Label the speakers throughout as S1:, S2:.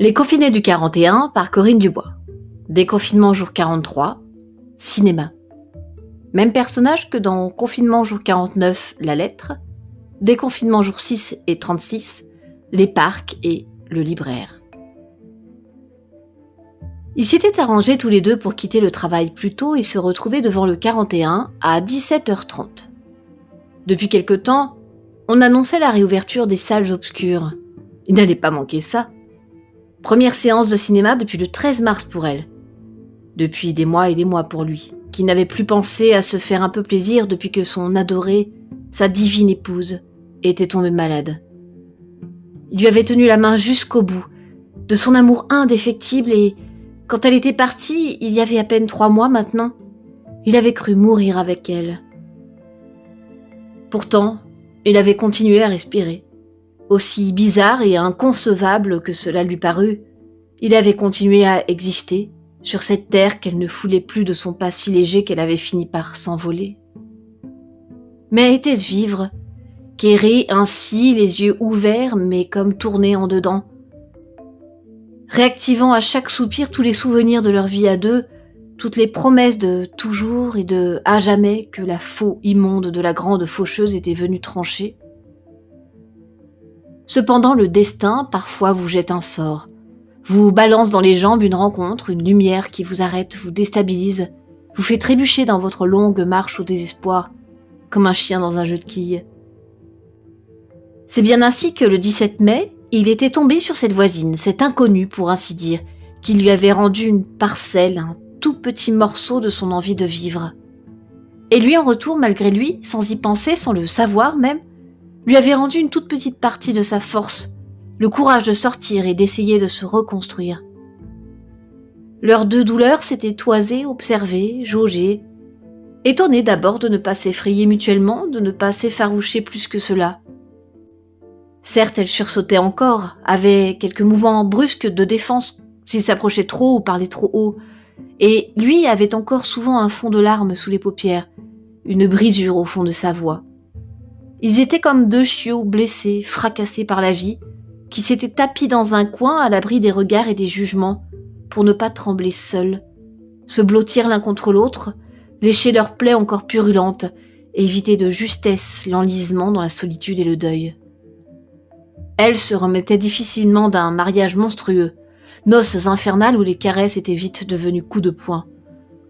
S1: Les confinés du 41 par Corinne Dubois. Déconfinement jour 43, cinéma. Même personnage que dans Confinement jour 49, la lettre, Déconfinement jour 6 et 36, les parcs et le libraire. Ils s'étaient arrangés tous les deux pour quitter le travail plus tôt et se retrouver devant le 41 à 17h30. Depuis quelque temps, on annonçait la réouverture des salles obscures. Il n'allait pas manquer ça. Première séance de cinéma depuis le 13 mars pour elle. Depuis des mois et des mois pour lui, qui n'avait plus pensé à se faire un peu plaisir depuis que son adorée, sa divine épouse, était tombée malade. Il lui avait tenu la main jusqu'au bout, de son amour indéfectible et, quand elle était partie, il y avait à peine trois mois maintenant, il avait cru mourir avec elle. Pourtant, il avait continué à respirer. Aussi bizarre et inconcevable que cela lui parut, il avait continué à exister sur cette terre qu'elle ne foulait plus de son pas si léger qu'elle avait fini par s'envoler. Mais était-ce vivre Qu'errer ainsi, les yeux ouverts mais comme tournés en dedans? Réactivant à chaque soupir tous les souvenirs de leur vie à deux, toutes les promesses de toujours et de à jamais que la faux immonde de la grande faucheuse était venue trancher Cependant, le destin parfois vous jette un sort, vous balance dans les jambes une rencontre, une lumière qui vous arrête, vous déstabilise, vous fait trébucher dans votre longue marche au désespoir, comme un chien dans un jeu de quilles. C'est bien ainsi que le 17 mai, il était tombé sur cette voisine, cette inconnue pour ainsi dire, qui lui avait rendu une parcelle, un tout petit morceau de son envie de vivre. Et lui en retour, malgré lui, sans y penser, sans le savoir même, lui avait rendu une toute petite partie de sa force, le courage de sortir et d'essayer de se reconstruire. Leurs deux douleurs s'étaient toisées, observées, jaugées, étonnés d'abord de ne pas s'effrayer mutuellement, de ne pas s'effaroucher plus que cela. Certes, elle sursautait encore, avait quelques mouvements brusques de défense s'il s'approchait trop ou parlait trop haut, et lui avait encore souvent un fond de larmes sous les paupières, une brisure au fond de sa voix. Ils étaient comme deux chiots blessés, fracassés par la vie, qui s'étaient tapis dans un coin à l'abri des regards et des jugements, pour ne pas trembler seuls, se blottir l'un contre l'autre, lécher leurs plaies encore purulentes, et éviter de justesse l'enlisement dans la solitude et le deuil. Elle se remettait difficilement d'un mariage monstrueux, noces infernales où les caresses étaient vite devenues coups de poing,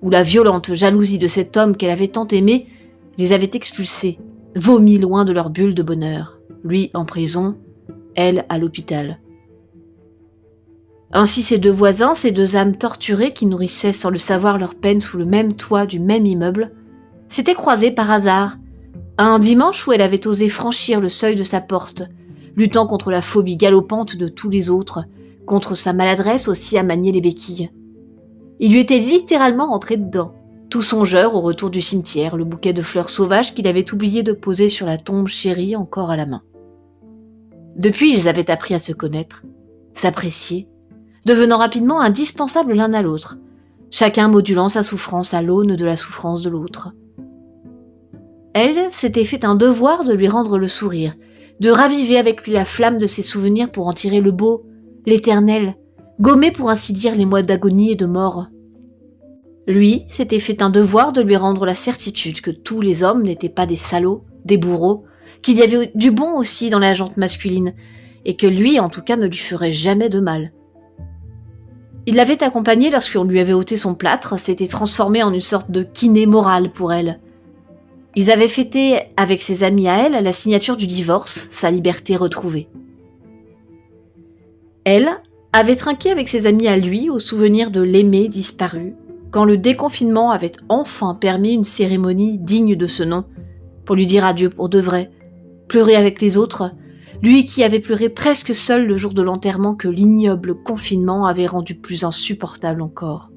S1: où la violente jalousie de cet homme qu'elle avait tant aimé les avait expulsés, vomis loin de leur bulle de bonheur, lui en prison, elle à l'hôpital. Ainsi ces deux voisins, ces deux âmes torturées qui nourrissaient sans le savoir leur peine sous le même toit du même immeuble, s'étaient croisés par hasard, un dimanche où elle avait osé franchir le seuil de sa porte, luttant contre la phobie galopante de tous les autres, contre sa maladresse aussi à manier les béquilles. Il lui était littéralement rentré dedans tout songeur au retour du cimetière, le bouquet de fleurs sauvages qu'il avait oublié de poser sur la tombe chérie encore à la main. Depuis, ils avaient appris à se connaître, s'apprécier, devenant rapidement indispensables l'un à l'autre, chacun modulant sa souffrance à l'aune de la souffrance de l'autre. Elle s'était fait un devoir de lui rendre le sourire, de raviver avec lui la flamme de ses souvenirs pour en tirer le beau, l'éternel, gommer pour ainsi dire les mois d'agonie et de mort. Lui s'était fait un devoir de lui rendre la certitude que tous les hommes n'étaient pas des salauds, des bourreaux, qu'il y avait du bon aussi dans la jante masculine, et que lui en tout cas ne lui ferait jamais de mal. Il l'avait accompagnée lorsqu'on lui avait ôté son plâtre, s'était transformé en une sorte de kiné moral pour elle. Ils avaient fêté avec ses amis à elle la signature du divorce, sa liberté retrouvée. Elle avait trinqué avec ses amis à lui au souvenir de l'aimé disparu, quand le déconfinement avait enfin permis une cérémonie digne de ce nom, pour lui dire adieu pour de vrai, pleurer avec les autres, lui qui avait pleuré presque seul le jour de l'enterrement que l'ignoble confinement avait rendu plus insupportable encore.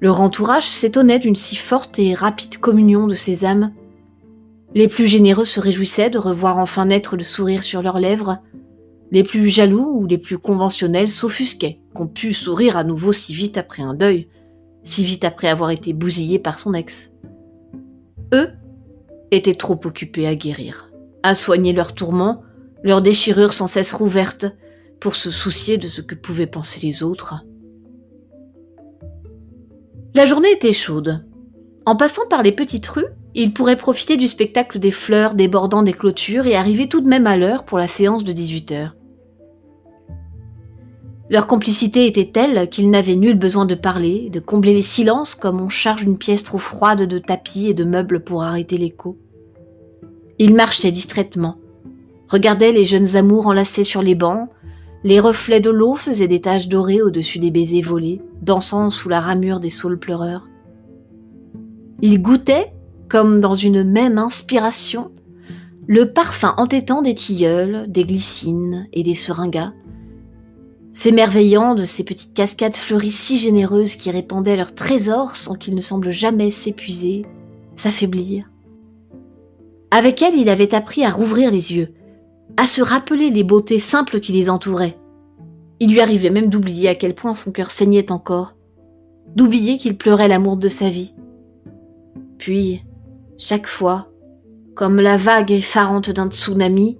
S1: Leur entourage s'étonnait d'une si forte et rapide communion de ces âmes. Les plus généreux se réjouissaient de revoir enfin naître le sourire sur leurs lèvres, les plus jaloux ou les plus conventionnels s'offusquaient qu'on pût sourire à nouveau si vite après un deuil, si vite après avoir été bousillé par son ex. Eux étaient trop occupés à guérir, à soigner leurs tourments, leurs déchirures sans cesse rouvertes, pour se soucier de ce que pouvaient penser les autres. La journée était chaude. En passant par les petites rues, il pourrait profiter du spectacle des fleurs débordant des clôtures et arriver tout de même à l'heure pour la séance de 18 heures. Leur complicité était telle qu'ils n'avaient nul besoin de parler, de combler les silences comme on charge une pièce trop froide de tapis et de meubles pour arrêter l'écho. Ils marchaient distraitement, regardaient les jeunes amours enlacés sur les bancs, les reflets de l'eau faisaient des taches dorées au-dessus des baisers volés, dansant sous la ramure des saules pleureurs. Ils goûtaient, comme dans une même inspiration, le parfum entêtant des tilleuls, des glycines et des seringas, s'émerveillant de ces petites cascades fleuries si généreuses qui répandaient leurs trésors sans qu'ils ne semblent jamais s'épuiser, s'affaiblir. Avec elle, il avait appris à rouvrir les yeux, à se rappeler les beautés simples qui les entouraient. Il lui arrivait même d'oublier à quel point son cœur saignait encore, d'oublier qu'il pleurait l'amour de sa vie. Puis, chaque fois, comme la vague effarante d'un tsunami,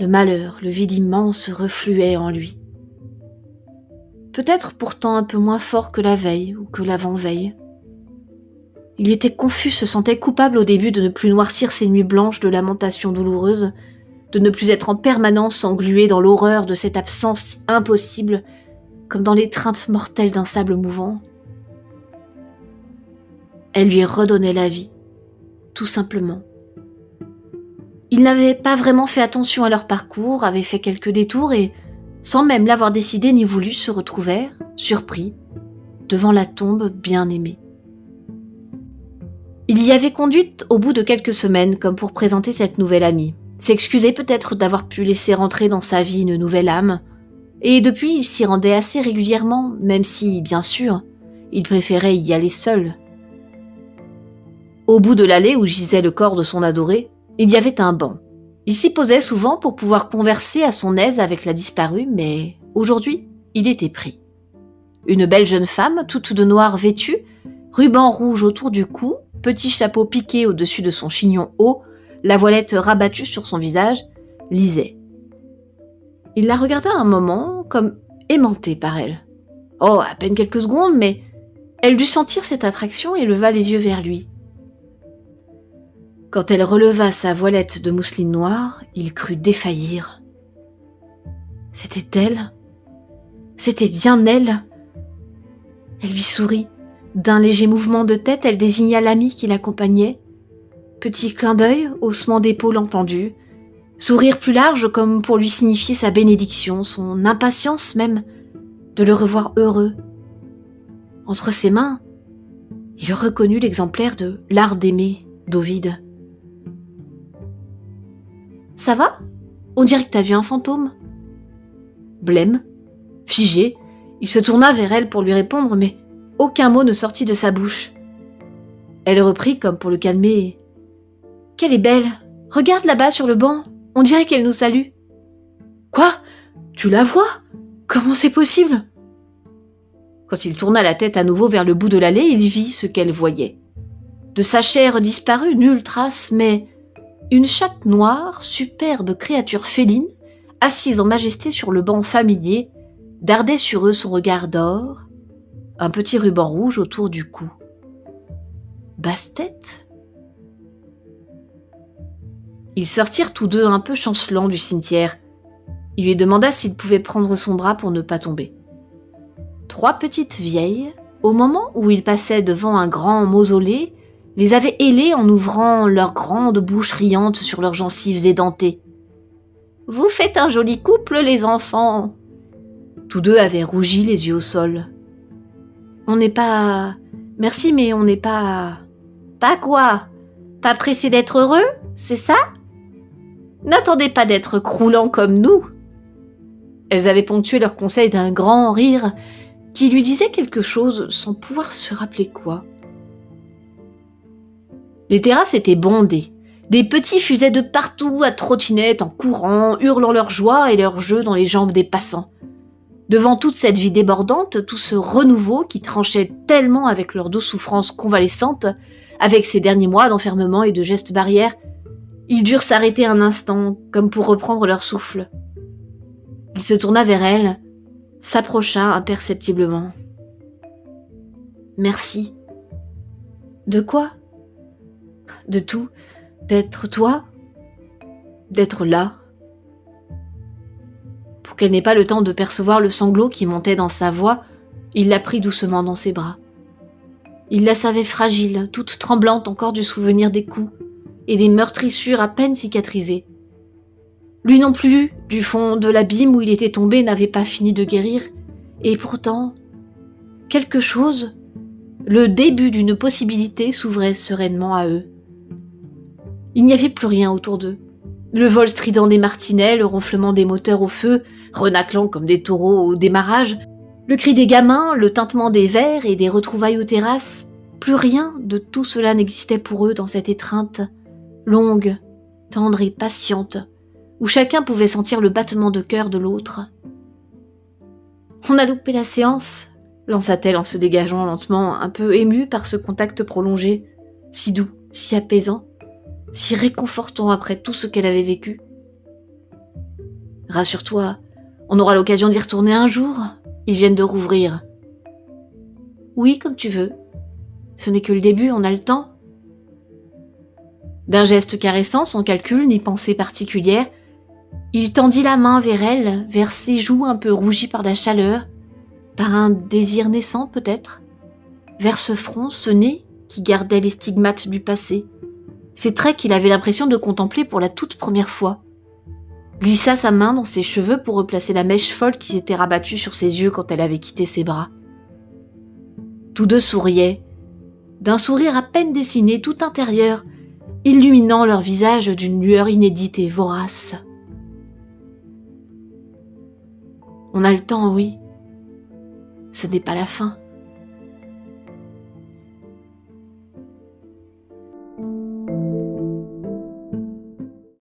S1: le malheur, le vide immense refluait en lui peut-être pourtant un peu moins fort que la veille ou que l'avant-veille. Il était confus, se sentait coupable au début de ne plus noircir ses nuits blanches de lamentations douloureuses, de ne plus être en permanence englué dans l'horreur de cette absence impossible, comme dans l'étreinte mortelle d'un sable mouvant. Elle lui redonnait la vie, tout simplement. Il n'avait pas vraiment fait attention à leur parcours, avait fait quelques détours et sans même l'avoir décidé ni voulu, se retrouvèrent, surpris, devant la tombe bien-aimée. Il y avait conduite au bout de quelques semaines comme pour présenter cette nouvelle amie, s'excuser peut-être d'avoir pu laisser rentrer dans sa vie une nouvelle âme, et depuis il s'y rendait assez régulièrement, même si, bien sûr, il préférait y aller seul. Au bout de l'allée où gisait le corps de son adoré, il y avait un banc, il s'y posait souvent pour pouvoir converser à son aise avec la disparue, mais aujourd'hui, il était pris. Une belle jeune femme, toute de noir vêtue, ruban rouge autour du cou, petit chapeau piqué au-dessus de son chignon haut, la voilette rabattue sur son visage, lisait. Il la regarda un moment comme aimanté par elle. Oh, à peine quelques secondes, mais elle dut sentir cette attraction et leva les yeux vers lui. Quand elle releva sa voilette de mousseline noire, il crut défaillir. C'était elle? C'était bien elle? Elle lui sourit. D'un léger mouvement de tête, elle désigna l'ami qui l'accompagnait. Petit clin d'œil, haussement d'épaule entendu, sourire plus large comme pour lui signifier sa bénédiction, son impatience même de le revoir heureux. Entre ses mains, il reconnut l'exemplaire de L'art d'aimer d'Ovide. Ça va? On dirait que t'as vu un fantôme. Blême, figé, il se tourna vers elle pour lui répondre, mais aucun mot ne sortit de sa bouche. Elle reprit comme pour le calmer. Qu'elle est belle. Regarde là-bas sur le banc. On dirait qu'elle nous salue. Quoi? Tu la vois? Comment c'est possible? Quand il tourna la tête à nouveau vers le bout de l'allée, il vit ce qu'elle voyait. De sa chair disparue, nulle trace, mais une chatte noire, superbe créature féline, assise en majesté sur le banc familier, dardait sur eux son regard d'or, un petit ruban rouge autour du cou. Basse-tête? Ils sortirent tous deux un peu chancelants du cimetière. Il lui demanda s'il pouvait prendre son bras pour ne pas tomber. Trois petites vieilles, au moment où il passait devant un grand mausolée, les avaient ailés en ouvrant leurs grandes bouches riantes sur leurs gencives édentées. Vous faites un joli couple, les enfants. Tous deux avaient rougi les yeux au sol. On n'est pas. Merci, mais on n'est pas. Pas quoi? Pas pressé d'être heureux C'est ça? N'attendez pas d'être croulants comme nous. Elles avaient ponctué leur conseil d'un grand rire qui lui disait quelque chose sans pouvoir se rappeler quoi. Les terrasses étaient bondées. Des petits fusaient de partout à trottinette, en courant, hurlant leur joie et leur jeu dans les jambes des passants. Devant toute cette vie débordante, tout ce renouveau qui tranchait tellement avec leur douce souffrance convalescente, avec ces derniers mois d'enfermement et de gestes barrières, ils durent s'arrêter un instant, comme pour reprendre leur souffle. Il se tourna vers elle, s'approcha imperceptiblement. Merci. De quoi? De tout. D'être toi D'être là Pour qu'elle n'ait pas le temps de percevoir le sanglot qui montait dans sa voix, il la prit doucement dans ses bras. Il la savait fragile, toute tremblante encore du souvenir des coups et des meurtrissures à peine cicatrisées. Lui non plus, du fond de l'abîme où il était tombé, n'avait pas fini de guérir, et pourtant, quelque chose, le début d'une possibilité s'ouvrait sereinement à eux. Il n'y avait plus rien autour d'eux. Le vol strident des martinets, le ronflement des moteurs au feu, renaclant comme des taureaux au démarrage, le cri des gamins, le tintement des verres et des retrouvailles aux terrasses, plus rien de tout cela n'existait pour eux dans cette étreinte, longue, tendre et patiente, où chacun pouvait sentir le battement de cœur de l'autre. On a loupé la séance, lança-t-elle en se dégageant lentement, un peu émue par ce contact prolongé, si doux, si apaisant, si réconfortant après tout ce qu'elle avait vécu. Rassure-toi, on aura l'occasion d'y retourner un jour, ils viennent de rouvrir. Oui, comme tu veux. Ce n'est que le début, on a le temps. D'un geste caressant, sans calcul ni pensée particulière, il tendit la main vers elle, vers ses joues un peu rougies par la chaleur, par un désir naissant peut-être, vers ce front, ce nez qui gardait les stigmates du passé, ces traits qu'il avait l'impression de contempler pour la toute première fois glissa sa main dans ses cheveux pour replacer la mèche folle qui s'était rabattue sur ses yeux quand elle avait quitté ses bras. Tous deux souriaient, d'un sourire à peine dessiné tout intérieur, illuminant leur visage d'une lueur inédite et vorace. On a le temps, oui. Ce n'est pas la fin.